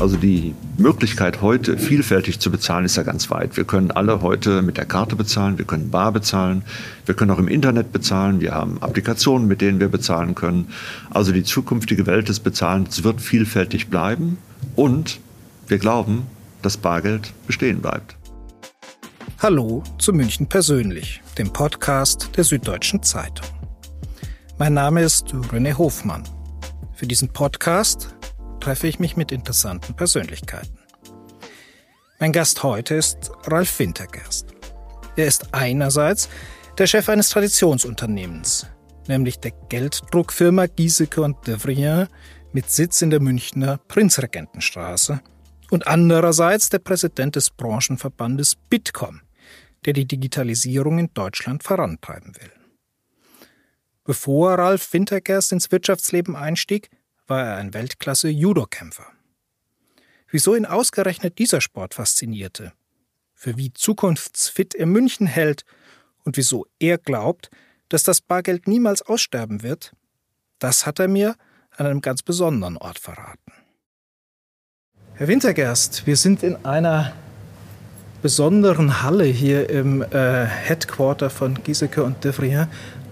Also die Möglichkeit heute vielfältig zu bezahlen ist ja ganz weit. Wir können alle heute mit der Karte bezahlen, wir können bar bezahlen, wir können auch im Internet bezahlen, wir haben Applikationen, mit denen wir bezahlen können. Also die zukünftige Welt des Bezahlens wird vielfältig bleiben und wir glauben, dass Bargeld bestehen bleibt. Hallo zu München persönlich, dem Podcast der Süddeutschen Zeitung. Mein Name ist René Hofmann. Für diesen Podcast treffe ich mich mit interessanten Persönlichkeiten. Mein Gast heute ist Ralf Wintergerst. Er ist einerseits der Chef eines Traditionsunternehmens, nämlich der Gelddruckfirma Giesecke und Devrien mit Sitz in der Münchner Prinzregentenstraße und andererseits der Präsident des Branchenverbandes Bitkom, der die Digitalisierung in Deutschland vorantreiben will. Bevor Ralf Wintergerst ins Wirtschaftsleben einstieg, war er ein Weltklasse-Judokämpfer. Wieso ihn ausgerechnet dieser Sport faszinierte, für wie zukunftsfit er München hält und wieso er glaubt, dass das Bargeld niemals aussterben wird, das hat er mir an einem ganz besonderen Ort verraten. Herr Wintergerst, wir sind in einer besonderen Halle hier im äh, Headquarter von Giesecke und De Vrien.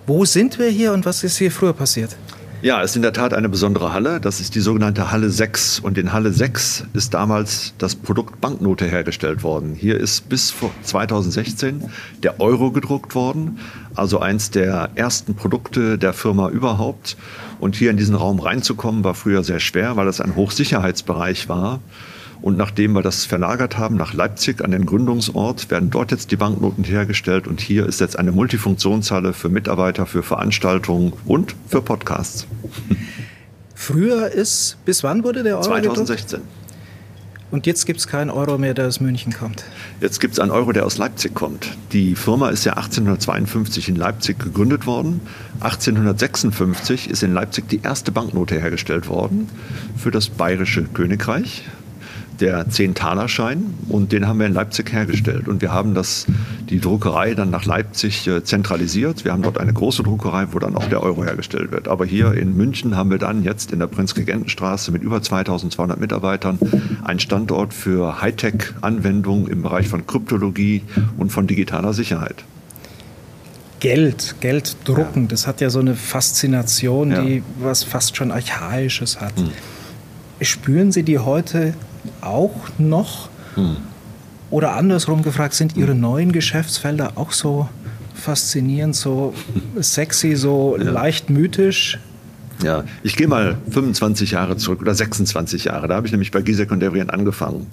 Wo sind wir hier und was ist hier früher passiert? Ja, es ist in der Tat eine besondere Halle. Das ist die sogenannte Halle 6. Und in Halle 6 ist damals das Produkt Banknote hergestellt worden. Hier ist bis 2016 der Euro gedruckt worden, also eins der ersten Produkte der Firma überhaupt. Und hier in diesen Raum reinzukommen, war früher sehr schwer, weil es ein Hochsicherheitsbereich war. Und nachdem wir das verlagert haben nach Leipzig an den Gründungsort, werden dort jetzt die Banknoten hergestellt. Und hier ist jetzt eine Multifunktionshalle für Mitarbeiter, für Veranstaltungen und für Podcasts. Früher ist, bis wann wurde der Euro 2016. Gedruckt? Und jetzt gibt es keinen Euro mehr, der aus München kommt. Jetzt gibt es einen Euro, der aus Leipzig kommt. Die Firma ist ja 1852 in Leipzig gegründet worden. 1856 ist in Leipzig die erste Banknote hergestellt worden für das Bayerische Königreich der 10-Taler-Schein und den haben wir in Leipzig hergestellt. Und wir haben das, die Druckerei dann nach Leipzig äh, zentralisiert. Wir haben dort eine große Druckerei, wo dann auch der Euro hergestellt wird. Aber hier in München haben wir dann jetzt in der Prinzregentenstraße mit über 2200 Mitarbeitern einen Standort für Hightech-Anwendungen im Bereich von Kryptologie und von digitaler Sicherheit. Geld, Geld drucken, ja. das hat ja so eine Faszination, die ja. was fast schon Archaisches hat. Hm. Spüren Sie die heute auch noch? Hm. Oder andersrum gefragt, sind Ihre neuen Geschäftsfelder auch so faszinierend, so sexy, so ja. leicht mythisch? Ja, ich gehe mal 25 Jahre zurück oder 26 Jahre. Da habe ich nämlich bei Gisek und Devrien angefangen.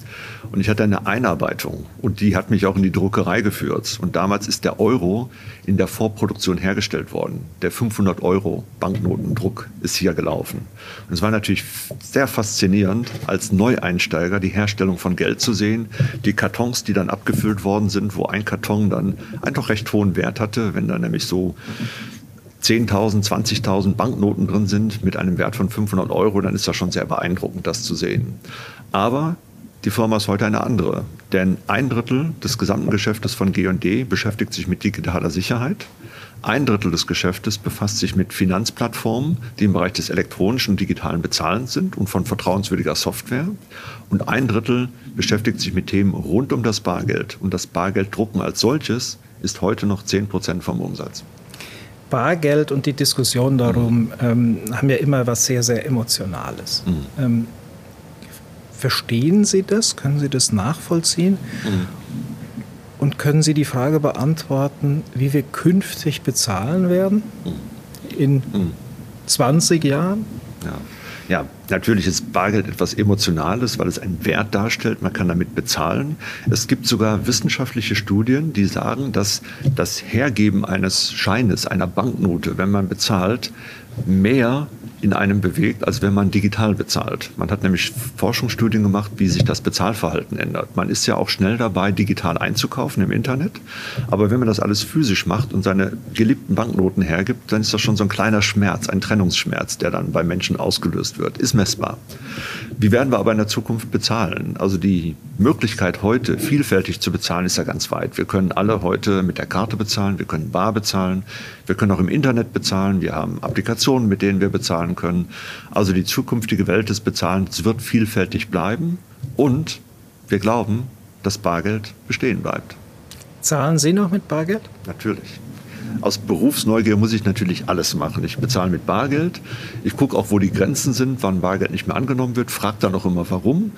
Und ich hatte eine Einarbeitung und die hat mich auch in die Druckerei geführt. Und damals ist der Euro in der Vorproduktion hergestellt worden. Der 500 Euro Banknotendruck ist hier gelaufen. Und es war natürlich sehr faszinierend, als Neueinsteiger die Herstellung von Geld zu sehen. Die Kartons, die dann abgefüllt worden sind, wo ein Karton dann einfach recht hohen Wert hatte, wenn da nämlich so 10.000, 20.000 Banknoten drin sind mit einem Wert von 500 Euro, dann ist das schon sehr beeindruckend, das zu sehen. Aber die Firma ist heute eine andere, denn ein Drittel des gesamten Geschäftes von G&D beschäftigt sich mit digitaler Sicherheit. Ein Drittel des Geschäftes befasst sich mit Finanzplattformen, die im Bereich des elektronischen und digitalen Bezahlens sind und von vertrauenswürdiger Software. Und ein Drittel beschäftigt sich mit Themen rund um das Bargeld. Und das Bargelddrucken als solches ist heute noch 10 Prozent vom Umsatz. Bargeld und die Diskussion darum ähm, haben ja immer was sehr, sehr Emotionales. Mhm. Ähm, verstehen Sie das? Können Sie das nachvollziehen? Mhm. Und können Sie die Frage beantworten, wie wir künftig bezahlen werden? Mhm. In 20 mhm. Jahren? Ja. Ja, natürlich ist Bargeld etwas Emotionales, weil es einen Wert darstellt. Man kann damit bezahlen. Es gibt sogar wissenschaftliche Studien, die sagen, dass das Hergeben eines Scheines, einer Banknote, wenn man bezahlt, mehr in einem bewegt, als wenn man digital bezahlt. Man hat nämlich Forschungsstudien gemacht, wie sich das Bezahlverhalten ändert. Man ist ja auch schnell dabei, digital einzukaufen im Internet. Aber wenn man das alles physisch macht und seine geliebten Banknoten hergibt, dann ist das schon so ein kleiner Schmerz, ein Trennungsschmerz, der dann bei Menschen ausgelöst wird. Ist messbar. Wie werden wir aber in der Zukunft bezahlen? Also die Möglichkeit heute vielfältig zu bezahlen ist ja ganz weit. Wir können alle heute mit der Karte bezahlen, wir können bar bezahlen, wir können auch im Internet bezahlen, wir haben Applikationen, mit denen wir bezahlen bezahlen können. Also die zukünftige Welt des Bezahlens wird vielfältig bleiben und wir glauben, dass Bargeld bestehen bleibt. Zahlen Sie noch mit Bargeld? Natürlich. Aus Berufsneugier muss ich natürlich alles machen. Ich bezahle mit Bargeld. Ich gucke auch, wo die Grenzen sind, wann Bargeld nicht mehr angenommen wird. Frage dann auch immer, warum.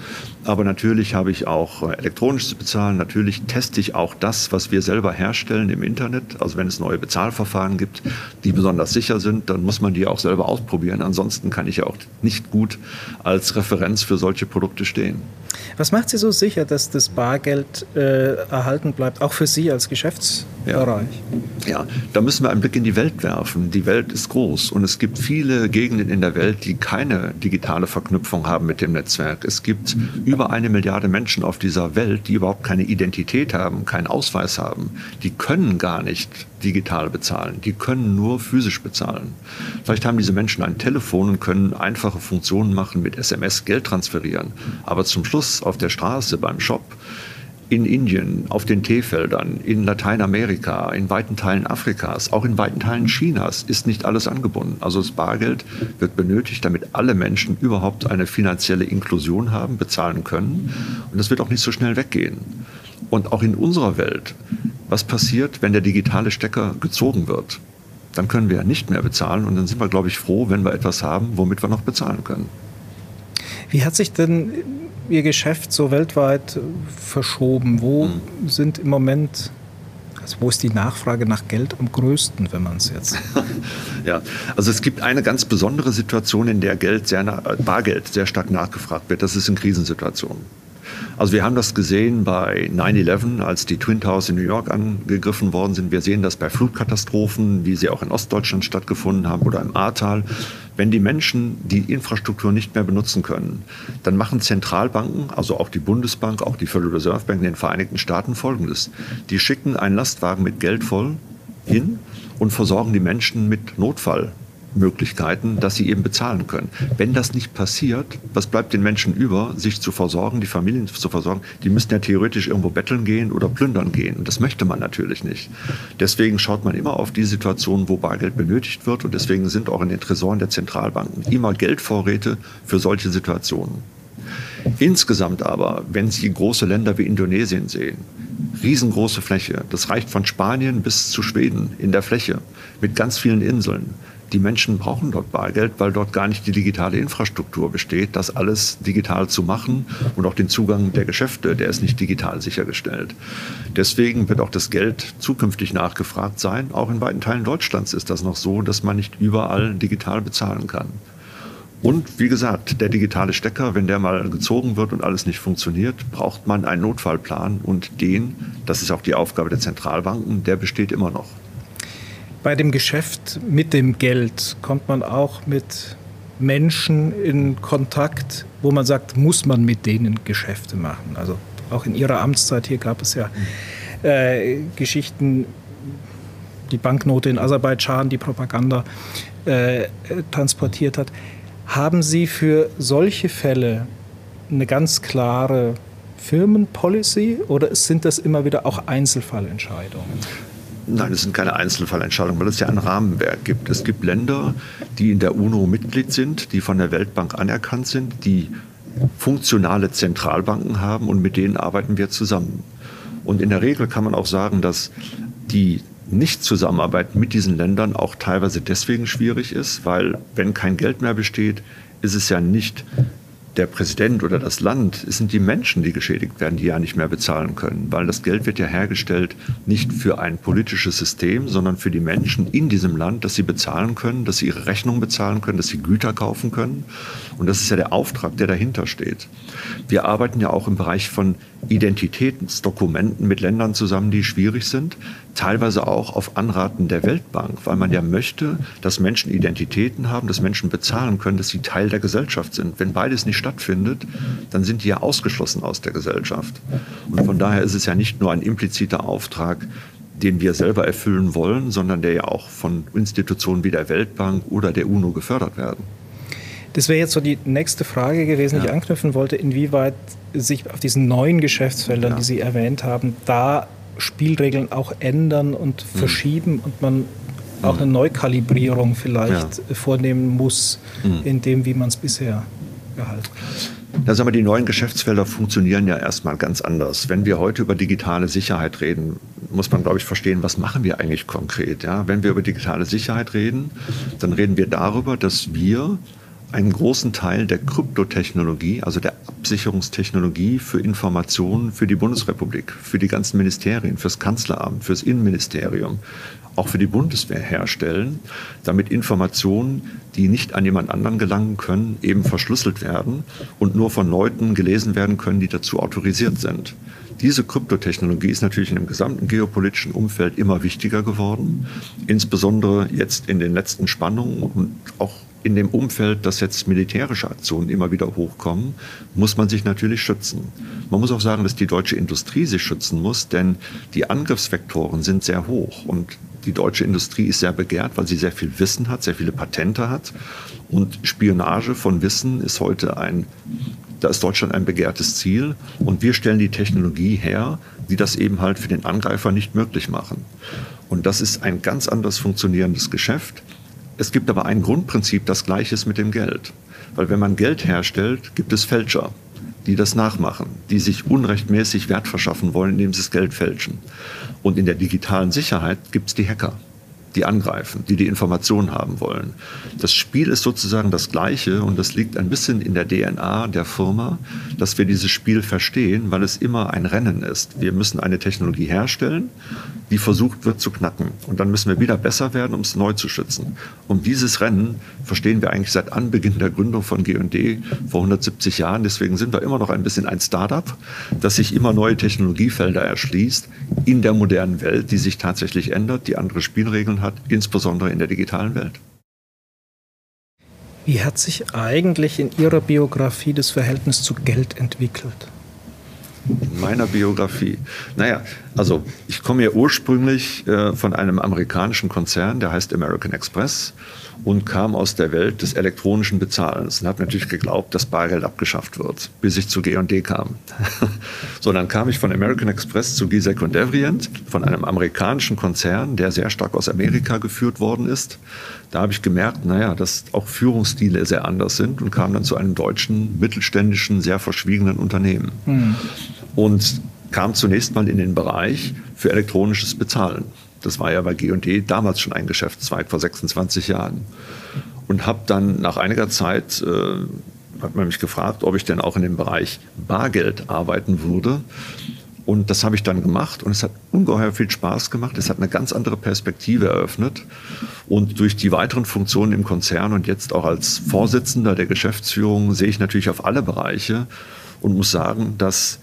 Aber natürlich habe ich auch äh, elektronisch zu bezahlen. Natürlich teste ich auch das, was wir selber herstellen im Internet. Also wenn es neue Bezahlverfahren gibt, die besonders sicher sind, dann muss man die auch selber ausprobieren. Ansonsten kann ich ja auch nicht gut als Referenz für solche Produkte stehen. Was macht Sie so sicher, dass das Bargeld äh, erhalten bleibt, auch für Sie als Geschäftsbereich? Ja. ja, da müssen wir einen Blick in die Welt werfen. Die Welt ist groß und es gibt viele Gegenden in der Welt, die keine digitale Verknüpfung haben mit dem Netzwerk. Es gibt über eine Milliarde Menschen auf dieser Welt, die überhaupt keine Identität haben, keinen Ausweis haben. Die können gar nicht digital bezahlen. Die können nur physisch bezahlen. Vielleicht haben diese Menschen ein Telefon und können einfache Funktionen machen mit SMS Geld transferieren. Aber zum Schluss auf der Straße, beim Shop, in Indien, auf den Teefeldern, in Lateinamerika, in weiten Teilen Afrikas, auch in weiten Teilen Chinas ist nicht alles angebunden. Also das Bargeld wird benötigt, damit alle Menschen überhaupt eine finanzielle Inklusion haben, bezahlen können. Und das wird auch nicht so schnell weggehen. Und auch in unserer Welt, was passiert, wenn der digitale Stecker gezogen wird? Dann können wir nicht mehr bezahlen und dann sind wir, glaube ich, froh, wenn wir etwas haben, womit wir noch bezahlen können. Wie hat sich denn Ihr Geschäft so weltweit verschoben? Wo hm. sind im Moment also wo ist die Nachfrage nach Geld am größten, wenn man es jetzt? ja, also es gibt eine ganz besondere Situation, in der Geld sehr, Bargeld sehr stark nachgefragt wird. Das ist in Krisensituationen. Also wir haben das gesehen bei 9-11, als die Twin Towers in New York angegriffen worden sind. Wir sehen das bei Flutkatastrophen, wie sie auch in Ostdeutschland stattgefunden haben oder im Ahrtal. Wenn die Menschen die Infrastruktur nicht mehr benutzen können, dann machen Zentralbanken, also auch die Bundesbank, auch die Federal Reserve Bank in den Vereinigten Staaten Folgendes. Die schicken einen Lastwagen mit Geld voll hin und versorgen die Menschen mit Notfall. Möglichkeiten, dass sie eben bezahlen können. Wenn das nicht passiert, was bleibt den Menschen über, sich zu versorgen, die Familien zu versorgen? Die müssten ja theoretisch irgendwo betteln gehen oder plündern gehen. Und das möchte man natürlich nicht. Deswegen schaut man immer auf die Situationen, wo Bargeld benötigt wird. Und deswegen sind auch in den Tresoren der Zentralbanken immer Geldvorräte für solche Situationen. Insgesamt aber, wenn Sie große Länder wie Indonesien sehen, riesengroße Fläche, das reicht von Spanien bis zu Schweden in der Fläche mit ganz vielen Inseln die Menschen brauchen dort Bargeld, weil dort gar nicht die digitale Infrastruktur besteht, das alles digital zu machen und auch den Zugang der Geschäfte, der ist nicht digital sichergestellt. Deswegen wird auch das Geld zukünftig nachgefragt sein. Auch in weiten Teilen Deutschlands ist das noch so, dass man nicht überall digital bezahlen kann. Und wie gesagt, der digitale Stecker, wenn der mal gezogen wird und alles nicht funktioniert, braucht man einen Notfallplan und den, das ist auch die Aufgabe der Zentralbanken, der besteht immer noch bei dem Geschäft mit dem Geld kommt man auch mit Menschen in Kontakt, wo man sagt, muss man mit denen Geschäfte machen. Also auch in Ihrer Amtszeit hier gab es ja äh, Geschichten, die Banknote in Aserbaidschan, die Propaganda äh, transportiert hat. Haben Sie für solche Fälle eine ganz klare Firmenpolicy oder sind das immer wieder auch Einzelfallentscheidungen? Nein, es sind keine Einzelfallentscheidungen, weil es ja ein Rahmenwerk gibt. Es gibt Länder, die in der UNO Mitglied sind, die von der Weltbank anerkannt sind, die funktionale Zentralbanken haben und mit denen arbeiten wir zusammen. Und in der Regel kann man auch sagen, dass die Nicht-Zusammenarbeit mit diesen Ländern auch teilweise deswegen schwierig ist, weil wenn kein Geld mehr besteht, ist es ja nicht der Präsident oder das Land, es sind die Menschen, die geschädigt werden, die ja nicht mehr bezahlen können, weil das Geld wird ja hergestellt nicht für ein politisches System, sondern für die Menschen in diesem Land, dass sie bezahlen können, dass sie ihre Rechnung bezahlen können, dass sie Güter kaufen können. Und das ist ja der Auftrag, der dahinter steht. Wir arbeiten ja auch im Bereich von Identitätsdokumenten mit Ländern zusammen, die schwierig sind, teilweise auch auf Anraten der Weltbank, weil man ja möchte, dass Menschen Identitäten haben, dass Menschen bezahlen können, dass sie Teil der Gesellschaft sind. Wenn beides nicht stattfindet, dann sind die ja ausgeschlossen aus der Gesellschaft. Und von daher ist es ja nicht nur ein impliziter Auftrag, den wir selber erfüllen wollen, sondern der ja auch von Institutionen wie der Weltbank oder der UNO gefördert werden. Das wäre jetzt so die nächste Frage gewesen, die ja. ich anknüpfen wollte, inwieweit sich auf diesen neuen Geschäftsfeldern, ja. die Sie erwähnt haben, da Spielregeln auch ändern und mhm. verschieben und man auch eine Neukalibrierung vielleicht ja. vornehmen muss, mhm. in dem, wie man es bisher gehalten hat. Ja, sagen wir, die neuen Geschäftsfelder funktionieren ja erstmal ganz anders. Wenn wir heute über digitale Sicherheit reden, muss man, glaube ich, verstehen, was machen wir eigentlich konkret. Ja? Wenn wir über digitale Sicherheit reden, dann reden wir darüber, dass wir einen großen Teil der Kryptotechnologie, also der Absicherungstechnologie für Informationen für die Bundesrepublik, für die ganzen Ministerien, fürs Kanzleramt, fürs Innenministerium, auch für die Bundeswehr herstellen, damit Informationen, die nicht an jemand anderen gelangen können, eben verschlüsselt werden und nur von Leuten gelesen werden können, die dazu autorisiert sind. Diese Kryptotechnologie ist natürlich in dem gesamten geopolitischen Umfeld immer wichtiger geworden, insbesondere jetzt in den letzten Spannungen und auch in dem Umfeld, dass jetzt militärische Aktionen immer wieder hochkommen, muss man sich natürlich schützen. Man muss auch sagen, dass die deutsche Industrie sich schützen muss, denn die Angriffsvektoren sind sehr hoch und die deutsche Industrie ist sehr begehrt, weil sie sehr viel Wissen hat, sehr viele Patente hat. Und Spionage von Wissen ist heute ein, da ist Deutschland ein begehrtes Ziel. Und wir stellen die Technologie her, die das eben halt für den Angreifer nicht möglich machen. Und das ist ein ganz anders funktionierendes Geschäft. Es gibt aber ein Grundprinzip, das gleich ist mit dem Geld. Weil wenn man Geld herstellt, gibt es Fälscher, die das nachmachen, die sich unrechtmäßig Wert verschaffen wollen, indem sie das Geld fälschen. Und in der digitalen Sicherheit gibt es die Hacker die angreifen, die die Informationen haben wollen. Das Spiel ist sozusagen das gleiche und das liegt ein bisschen in der DNA der Firma, dass wir dieses Spiel verstehen, weil es immer ein Rennen ist. Wir müssen eine Technologie herstellen, die versucht wird zu knacken. Und dann müssen wir wieder besser werden, um es neu zu schützen. Und dieses Rennen verstehen wir eigentlich seit Anbeginn der Gründung von G&D vor 170 Jahren. Deswegen sind wir immer noch ein bisschen ein Startup, das sich immer neue Technologiefelder erschließt in der modernen Welt, die sich tatsächlich ändert, die andere Spielregeln hat, insbesondere in der digitalen Welt. Wie hat sich eigentlich in Ihrer Biografie das Verhältnis zu Geld entwickelt? In meiner Biografie. Naja, also ich komme ja ursprünglich äh, von einem amerikanischen Konzern, der heißt American Express und kam aus der Welt des elektronischen Bezahlens und habe natürlich geglaubt, dass Bargeld abgeschafft wird, bis ich zu G&D kam. so, dann kam ich von American Express zu Gisek und Devrient, von einem amerikanischen Konzern, der sehr stark aus Amerika geführt worden ist. Da habe ich gemerkt, naja, dass auch Führungsstile sehr anders sind und kam dann zu einem deutschen, mittelständischen, sehr verschwiegenen Unternehmen. Mhm. Und kam zunächst mal in den Bereich für elektronisches Bezahlen. Das war ja bei G&D damals schon ein Geschäftszweig vor 26 Jahren. Und habe dann nach einiger Zeit, äh, hat man mich gefragt, ob ich denn auch in dem Bereich Bargeld arbeiten würde. Und das habe ich dann gemacht und es hat ungeheuer viel Spaß gemacht. Es hat eine ganz andere Perspektive eröffnet. Und durch die weiteren Funktionen im Konzern und jetzt auch als Vorsitzender der Geschäftsführung sehe ich natürlich auf alle Bereiche und muss sagen, dass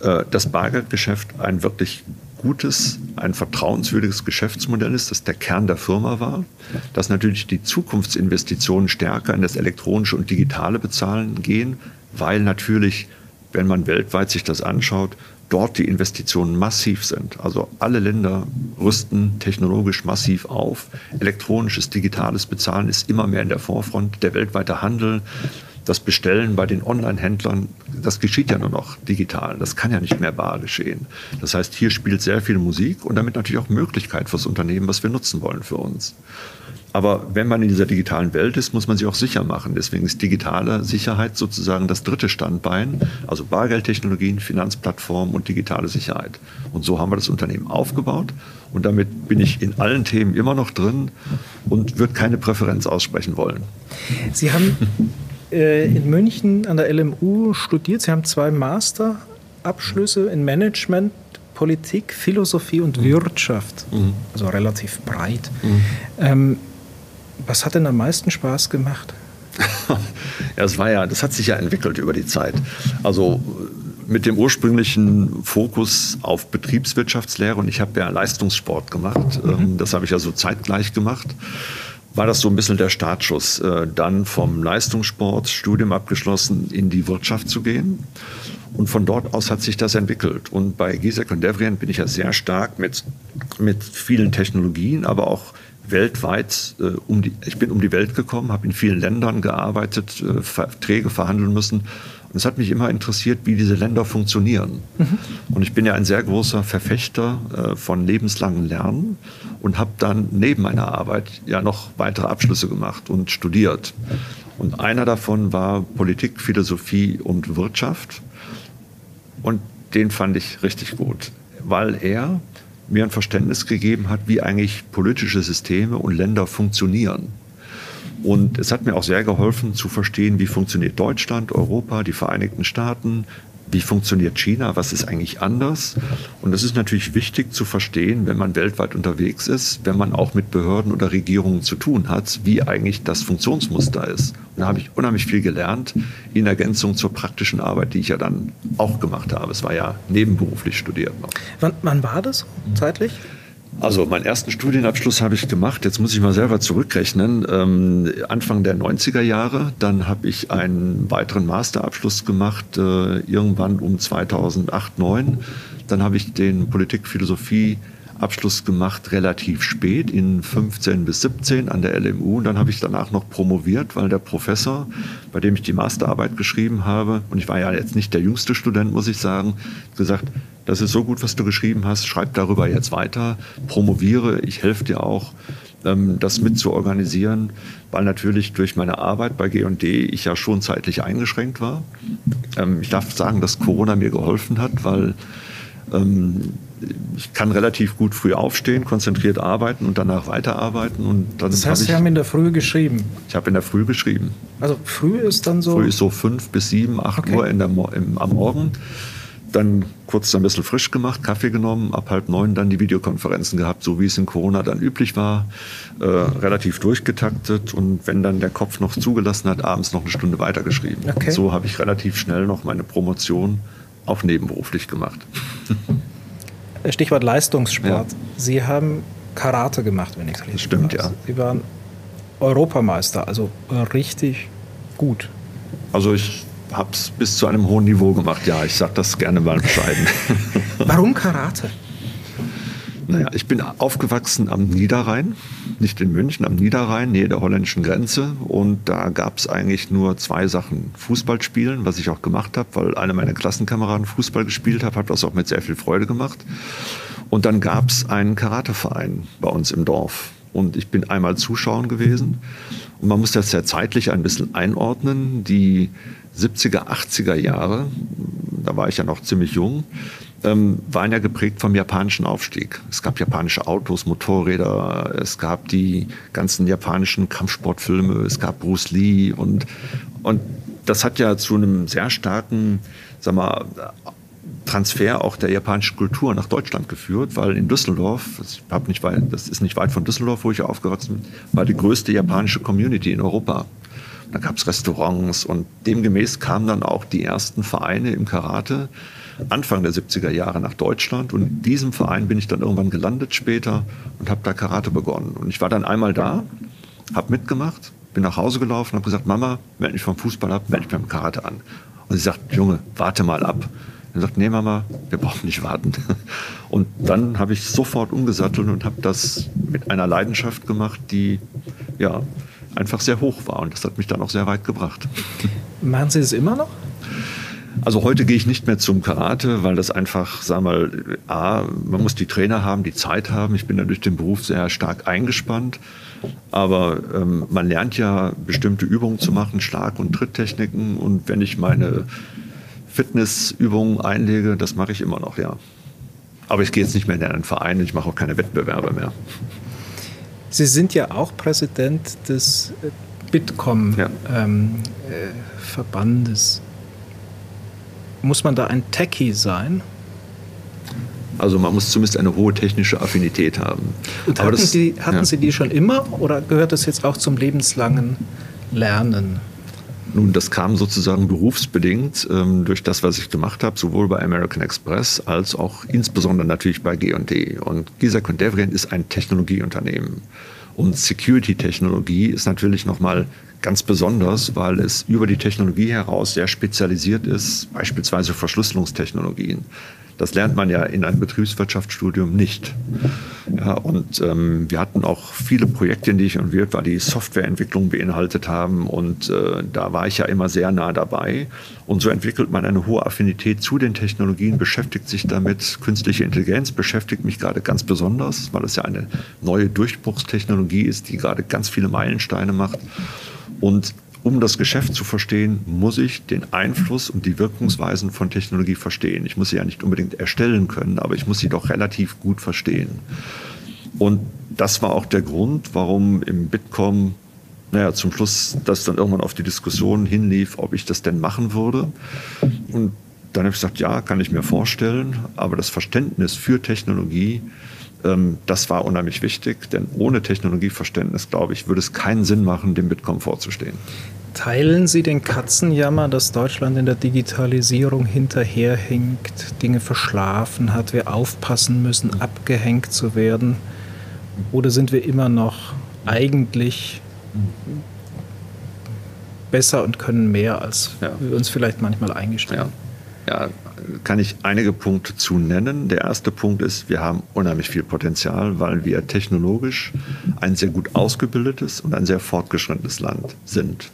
äh, das Bargeldgeschäft ein wirklich gutes, ein vertrauenswürdiges Geschäftsmodell ist, das der Kern der Firma war, dass natürlich die Zukunftsinvestitionen stärker in das elektronische und digitale Bezahlen gehen, weil natürlich, wenn man weltweit sich das anschaut, dort die Investitionen massiv sind. Also alle Länder rüsten technologisch massiv auf. Elektronisches, digitales Bezahlen ist immer mehr in der Vorfront. Der weltweite Handel das Bestellen bei den Online-Händlern, das geschieht ja nur noch digital. Das kann ja nicht mehr bar geschehen. Das heißt, hier spielt sehr viel Musik und damit natürlich auch Möglichkeit fürs Unternehmen, was wir nutzen wollen für uns. Aber wenn man in dieser digitalen Welt ist, muss man sie auch sicher machen. Deswegen ist digitale Sicherheit sozusagen das dritte Standbein, also Bargeldtechnologien, Finanzplattformen und digitale Sicherheit. Und so haben wir das Unternehmen aufgebaut und damit bin ich in allen Themen immer noch drin und würde keine Präferenz aussprechen wollen. Sie haben äh, in München an der LMU studiert. Sie haben zwei Masterabschlüsse in Management, Politik, Philosophie und mhm. Wirtschaft. Mhm. Also relativ breit. Mhm. Ähm, was hat denn am meisten Spaß gemacht? ja, es war ja, das hat sich ja entwickelt über die Zeit. Also mit dem ursprünglichen Fokus auf Betriebswirtschaftslehre und ich habe ja Leistungssport gemacht. Mhm. Ähm, das habe ich ja so zeitgleich gemacht war das so ein bisschen der Startschuss, äh, dann vom Leistungssport, Studium abgeschlossen, in die Wirtschaft zu gehen. Und von dort aus hat sich das entwickelt. Und bei Gisek und Devrient bin ich ja sehr stark mit, mit vielen Technologien, aber auch weltweit äh, um die, ich bin um die Welt gekommen, habe in vielen Ländern gearbeitet, äh, Verträge verhandeln müssen. Es hat mich immer interessiert, wie diese Länder funktionieren. Mhm. Und ich bin ja ein sehr großer Verfechter äh, von lebenslangem Lernen und habe dann neben meiner Arbeit ja noch weitere Abschlüsse gemacht und studiert. Und einer davon war Politik, Philosophie und Wirtschaft. Und den fand ich richtig gut, weil er mir ein Verständnis gegeben hat, wie eigentlich politische Systeme und Länder funktionieren. Und es hat mir auch sehr geholfen zu verstehen, wie funktioniert Deutschland, Europa, die Vereinigten Staaten, wie funktioniert China, was ist eigentlich anders. Und das ist natürlich wichtig zu verstehen, wenn man weltweit unterwegs ist, wenn man auch mit Behörden oder Regierungen zu tun hat, wie eigentlich das Funktionsmuster ist. Und da habe ich unheimlich viel gelernt in Ergänzung zur praktischen Arbeit, die ich ja dann auch gemacht habe. Es war ja nebenberuflich studiert noch. Wann, wann war das zeitlich? Also meinen ersten Studienabschluss habe ich gemacht, jetzt muss ich mal selber zurückrechnen, ähm, Anfang der 90er Jahre. Dann habe ich einen weiteren Masterabschluss gemacht, äh, irgendwann um 2008, 2009. Dann habe ich den Politikphilosophie Abschluss gemacht relativ spät, in 15 bis 17 an der LMU. Und dann habe ich danach noch promoviert, weil der Professor, bei dem ich die Masterarbeit geschrieben habe, und ich war ja jetzt nicht der jüngste Student, muss ich sagen, gesagt, das ist so gut, was du geschrieben hast, schreib darüber jetzt weiter, promoviere, ich helfe dir auch, ähm, das mit zu organisieren, weil natürlich durch meine Arbeit bei G&D ich ja schon zeitlich eingeschränkt war. Ähm, ich darf sagen, dass Corona mir geholfen hat, weil ähm, ich kann relativ gut früh aufstehen, konzentriert arbeiten und danach weiterarbeiten. Und dann das heißt, ich, Sie haben in der Früh geschrieben? Ich habe in der Früh geschrieben. Also früh ist dann so? Früh ist so fünf bis sieben, acht okay. Uhr in der, im, am Morgen dann kurz ein bisschen frisch gemacht, Kaffee genommen, ab halb neun dann die Videokonferenzen gehabt, so wie es in Corona dann üblich war, äh, relativ durchgetaktet und wenn dann der Kopf noch zugelassen hat, abends noch eine Stunde weitergeschrieben. Okay. So habe ich relativ schnell noch meine Promotion auch nebenberuflich gemacht. Stichwort Leistungssport. Ja. Sie haben Karate gemacht, wenn ich es richtig Stimmt, weiß. ja. Sie waren Europameister, also richtig gut. Also ich habe es bis zu einem hohen Niveau gemacht. Ja, ich sage das gerne mal bescheiden. Warum Karate? Naja, ich bin aufgewachsen am Niederrhein, nicht in München, am Niederrhein, nähe der holländischen Grenze. Und da gab es eigentlich nur zwei Sachen. Fußball spielen, was ich auch gemacht habe, weil eine meiner Klassenkameraden Fußball gespielt hat, hat das auch mit sehr viel Freude gemacht. Und dann gab es einen Karateverein bei uns im Dorf. Und ich bin einmal Zuschauer gewesen. Und man muss das ja zeitlich ein bisschen einordnen. Die 70er, 80er Jahre, da war ich ja noch ziemlich jung, ähm, waren ja geprägt vom japanischen Aufstieg. Es gab japanische Autos, Motorräder, es gab die ganzen japanischen Kampfsportfilme, es gab Bruce Lee und, und das hat ja zu einem sehr starken, sag mal, Transfer auch der japanischen Kultur nach Deutschland geführt, weil in Düsseldorf, das, nicht weit, das ist nicht weit von Düsseldorf, wo ich aufgewachsen bin, war die größte japanische Community in Europa. Da gab es Restaurants und demgemäß kamen dann auch die ersten Vereine im Karate Anfang der 70er Jahre nach Deutschland. Und in diesem Verein bin ich dann irgendwann gelandet später und habe da Karate begonnen. Und ich war dann einmal da, habe mitgemacht, bin nach Hause gelaufen, habe gesagt, Mama, wenn ich vom Fußball ab, melde ich beim Karate an. Und sie sagt, Junge, warte mal ab. Er sagt, nee Mama, wir brauchen nicht warten. Und dann habe ich sofort umgesattelt und habe das mit einer Leidenschaft gemacht, die ja einfach sehr hoch war. Und das hat mich dann auch sehr weit gebracht. Machen Sie es immer noch? Also heute gehe ich nicht mehr zum Karate, weil das einfach, sagen wir mal, A, man muss die Trainer haben, die Zeit haben. Ich bin da durch den Beruf sehr stark eingespannt. Aber ähm, man lernt ja bestimmte Übungen zu machen, Schlag- und Tritttechniken. Und wenn ich meine Fitnessübungen einlege, das mache ich immer noch, ja. Aber ich gehe jetzt nicht mehr in einen Verein, ich mache auch keine Wettbewerbe mehr. Sie sind ja auch Präsident des Bitkom-Verbandes. Ja. Ähm, äh, muss man da ein Techie sein? Also man muss zumindest eine hohe technische Affinität haben. Und hatten, das, die, hatten ja. Sie die schon immer oder gehört das jetzt auch zum lebenslangen Lernen? Nun, das kam sozusagen berufsbedingt ähm, durch das, was ich gemacht habe, sowohl bei American Express als auch insbesondere natürlich bei G&D. Und Giesecke und Devrient ist ein Technologieunternehmen. Und Security-Technologie ist natürlich nochmal ganz besonders, weil es über die Technologie heraus sehr spezialisiert ist, beispielsweise Verschlüsselungstechnologien. Das lernt man ja in einem Betriebswirtschaftsstudium nicht. Ja, und ähm, wir hatten auch viele Projekte, in die ich involviert war, die Softwareentwicklung beinhaltet haben. Und äh, da war ich ja immer sehr nah dabei. Und so entwickelt man eine hohe Affinität zu den Technologien, beschäftigt sich damit. Künstliche Intelligenz beschäftigt mich gerade ganz besonders, weil es ja eine neue Durchbruchstechnologie ist, die gerade ganz viele Meilensteine macht. Und um das Geschäft zu verstehen, muss ich den Einfluss und die Wirkungsweisen von Technologie verstehen. Ich muss sie ja nicht unbedingt erstellen können, aber ich muss sie doch relativ gut verstehen. Und das war auch der Grund, warum im Bitkom naja, zum Schluss das dann irgendwann auf die Diskussion hinlief, ob ich das denn machen würde. Und dann habe ich gesagt, ja, kann ich mir vorstellen, aber das Verständnis für Technologie das war unheimlich wichtig, denn ohne Technologieverständnis, glaube ich, würde es keinen Sinn machen, dem Bitkom vorzustehen. Teilen Sie den Katzenjammer, dass Deutschland in der Digitalisierung hinterherhinkt, Dinge verschlafen hat, wir aufpassen müssen, abgehängt zu werden? Oder sind wir immer noch eigentlich besser und können mehr, als ja. wir uns vielleicht manchmal eingestehen? Ja. ja kann ich einige Punkte zu nennen. Der erste Punkt ist, wir haben unheimlich viel Potenzial, weil wir technologisch ein sehr gut ausgebildetes und ein sehr fortgeschrittenes Land sind.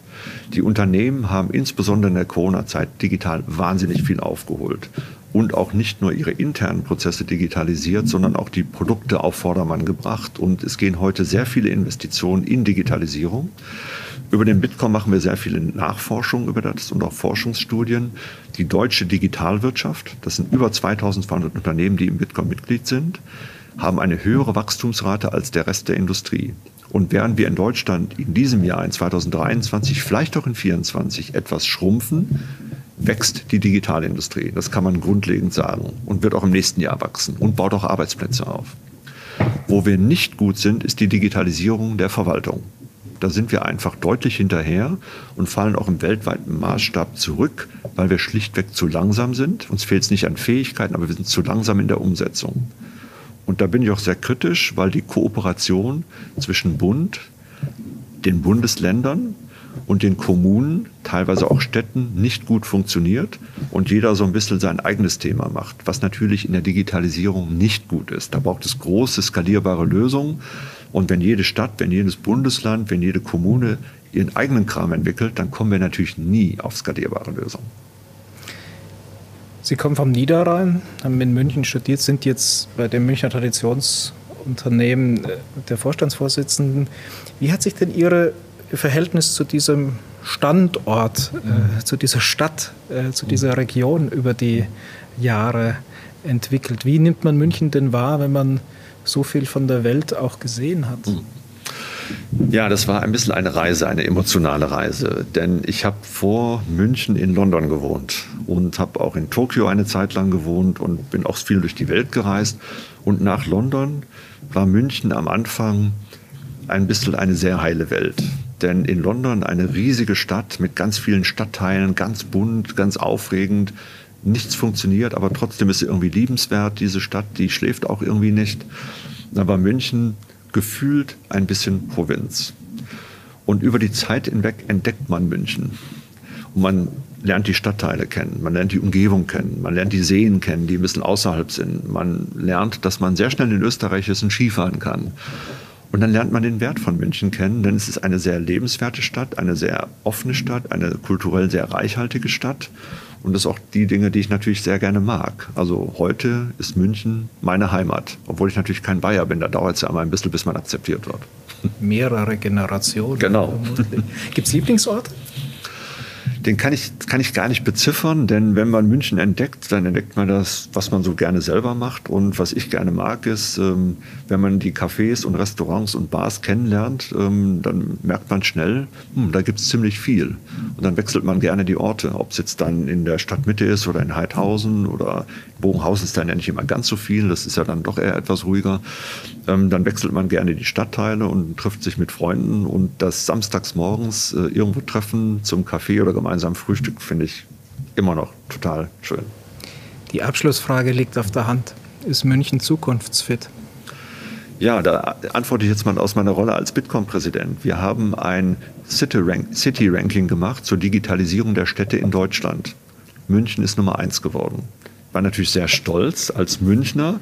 Die Unternehmen haben insbesondere in der Corona-Zeit digital wahnsinnig viel aufgeholt und auch nicht nur ihre internen Prozesse digitalisiert, sondern auch die Produkte auf Vordermann gebracht. Und es gehen heute sehr viele Investitionen in Digitalisierung. Über den Bitkom machen wir sehr viele Nachforschungen über das und auch Forschungsstudien. Die deutsche Digitalwirtschaft, das sind über 2200 Unternehmen, die im Bitkom Mitglied sind, haben eine höhere Wachstumsrate als der Rest der Industrie. Und während wir in Deutschland in diesem Jahr, in 2023, vielleicht auch in 2024 etwas schrumpfen, wächst die Digitalindustrie. Das kann man grundlegend sagen und wird auch im nächsten Jahr wachsen und baut auch Arbeitsplätze auf. Wo wir nicht gut sind, ist die Digitalisierung der Verwaltung. Da sind wir einfach deutlich hinterher und fallen auch im weltweiten Maßstab zurück, weil wir schlichtweg zu langsam sind. Uns fehlt es nicht an Fähigkeiten, aber wir sind zu langsam in der Umsetzung. Und da bin ich auch sehr kritisch, weil die Kooperation zwischen Bund, den Bundesländern und den Kommunen, teilweise auch Städten, nicht gut funktioniert und jeder so ein bisschen sein eigenes Thema macht, was natürlich in der Digitalisierung nicht gut ist. Da braucht es große, skalierbare Lösungen. Und wenn jede Stadt, wenn jedes Bundesland, wenn jede Kommune ihren eigenen Kram entwickelt, dann kommen wir natürlich nie auf skalierbare Lösungen. Sie kommen vom Niederrhein, haben in München studiert, sind jetzt bei dem Münchner Traditionsunternehmen äh, der Vorstandsvorsitzenden. Wie hat sich denn Ihre Ihr Verhältnis zu diesem Standort, äh, zu dieser Stadt, äh, zu dieser Region über die Jahre entwickelt? Wie nimmt man München denn wahr, wenn man so viel von der Welt auch gesehen hat. Hm. Ja, das war ein bisschen eine Reise, eine emotionale Reise. Denn ich habe vor München in London gewohnt und habe auch in Tokio eine Zeit lang gewohnt und bin auch viel durch die Welt gereist. Und nach London war München am Anfang ein bisschen eine sehr heile Welt. Denn in London eine riesige Stadt mit ganz vielen Stadtteilen, ganz bunt, ganz aufregend, nichts funktioniert, aber trotzdem ist sie irgendwie liebenswert, diese Stadt, die schläft auch irgendwie nicht. Aber München gefühlt ein bisschen Provinz. Und über die Zeit hinweg entdeckt man München. Und man lernt die Stadtteile kennen, man lernt die Umgebung kennen, man lernt die Seen kennen, die ein bisschen außerhalb sind. Man lernt, dass man sehr schnell in Österreich ist und Skifahren kann. Und dann lernt man den Wert von München kennen, denn es ist eine sehr lebenswerte Stadt, eine sehr offene Stadt, eine kulturell sehr reichhaltige Stadt. Und das sind auch die Dinge, die ich natürlich sehr gerne mag. Also heute ist München meine Heimat, obwohl ich natürlich kein Bayer bin. Da dauert es ja immer ein bisschen, bis man akzeptiert wird. Mehrere Generationen. Genau. Gibt es Lieblingsorte? Den kann ich, kann ich gar nicht beziffern, denn wenn man München entdeckt, dann entdeckt man das, was man so gerne selber macht. Und was ich gerne mag, ist, ähm, wenn man die Cafés und Restaurants und Bars kennenlernt, ähm, dann merkt man schnell, hm, da gibt es ziemlich viel. Und dann wechselt man gerne die Orte, ob es jetzt dann in der Stadtmitte ist oder in Heidhausen oder Bogenhausen ist dann ja nicht immer ganz so viel, das ist ja dann doch eher etwas ruhiger. Ähm, dann wechselt man gerne die Stadtteile und trifft sich mit Freunden und das samstags morgens äh, irgendwo treffen zum Kaffee oder gemeinsam Frühstück finde ich immer noch total schön. Die Abschlussfrage liegt auf der Hand. Ist München zukunftsfit? Ja, da antworte ich jetzt mal aus meiner Rolle als Bitkom-Präsident. Wir haben ein City-Ranking gemacht zur Digitalisierung der Städte in Deutschland. München ist Nummer eins geworden. War natürlich sehr stolz als Münchner,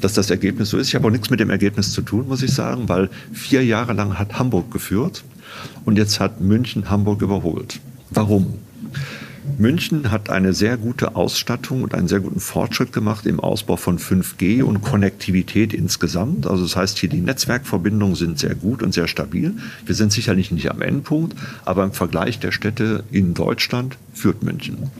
dass das Ergebnis so ist. Ich habe auch nichts mit dem Ergebnis zu tun, muss ich sagen, weil vier Jahre lang hat Hamburg geführt und jetzt hat München Hamburg überholt. Warum? München hat eine sehr gute Ausstattung und einen sehr guten Fortschritt gemacht im Ausbau von 5G und Konnektivität insgesamt. Also das heißt hier, die Netzwerkverbindungen sind sehr gut und sehr stabil. Wir sind sicherlich nicht am Endpunkt, aber im Vergleich der Städte in Deutschland führt München.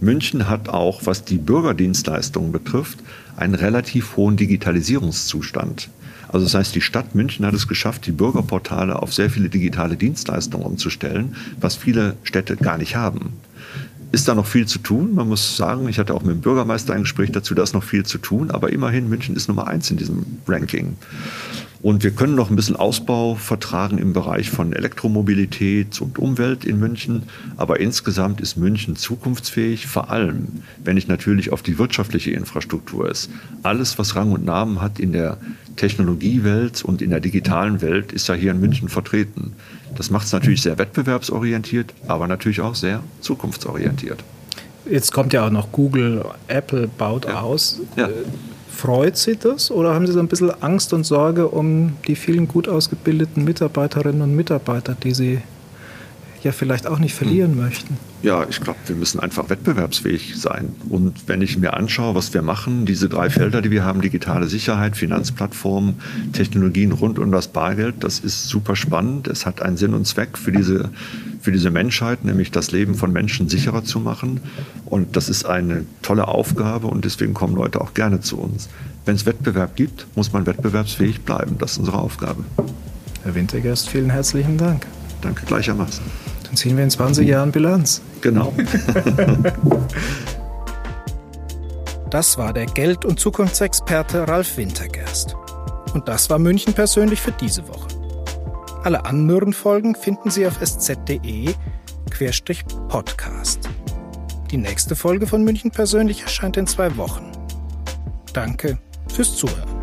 München hat auch, was die Bürgerdienstleistungen betrifft, einen relativ hohen Digitalisierungszustand. Also das heißt, die Stadt München hat es geschafft, die Bürgerportale auf sehr viele digitale Dienstleistungen umzustellen, was viele Städte gar nicht haben ist da noch viel zu tun. Man muss sagen, ich hatte auch mit dem Bürgermeister ein Gespräch dazu, da ist noch viel zu tun. Aber immerhin, München ist Nummer eins in diesem Ranking. Und wir können noch ein bisschen Ausbau vertragen im Bereich von Elektromobilität und Umwelt in München. Aber insgesamt ist München zukunftsfähig, vor allem, wenn ich natürlich auf die wirtschaftliche Infrastruktur ist. Alles, was Rang und Namen hat in der Technologiewelt und in der digitalen Welt, ist ja hier in München vertreten. Das macht es natürlich sehr wettbewerbsorientiert, aber natürlich auch sehr zukunftsorientiert. Jetzt kommt ja auch noch Google, Apple baut ja. aus. Ja. Freut Sie das oder haben Sie so ein bisschen Angst und Sorge um die vielen gut ausgebildeten Mitarbeiterinnen und Mitarbeiter, die Sie ja vielleicht auch nicht verlieren hm. möchten? Ja, ich glaube, wir müssen einfach wettbewerbsfähig sein. Und wenn ich mir anschaue, was wir machen, diese drei Felder, die wir haben, digitale Sicherheit, Finanzplattformen, Technologien rund um das Bargeld, das ist super spannend. Es hat einen Sinn und Zweck für diese, für diese Menschheit, nämlich das Leben von Menschen sicherer zu machen. Und das ist eine tolle Aufgabe und deswegen kommen Leute auch gerne zu uns. Wenn es Wettbewerb gibt, muss man wettbewerbsfähig bleiben. Das ist unsere Aufgabe. Herr Wintergast, vielen herzlichen Dank. Danke gleichermaßen. Dann ziehen wir in 20 Jahren Bilanz. Genau. das war der Geld- und Zukunftsexperte Ralf Wintergerst. Und das war München persönlich für diese Woche. Alle anderen Folgen finden Sie auf sz.de-podcast. Die nächste Folge von München persönlich erscheint in zwei Wochen. Danke fürs Zuhören.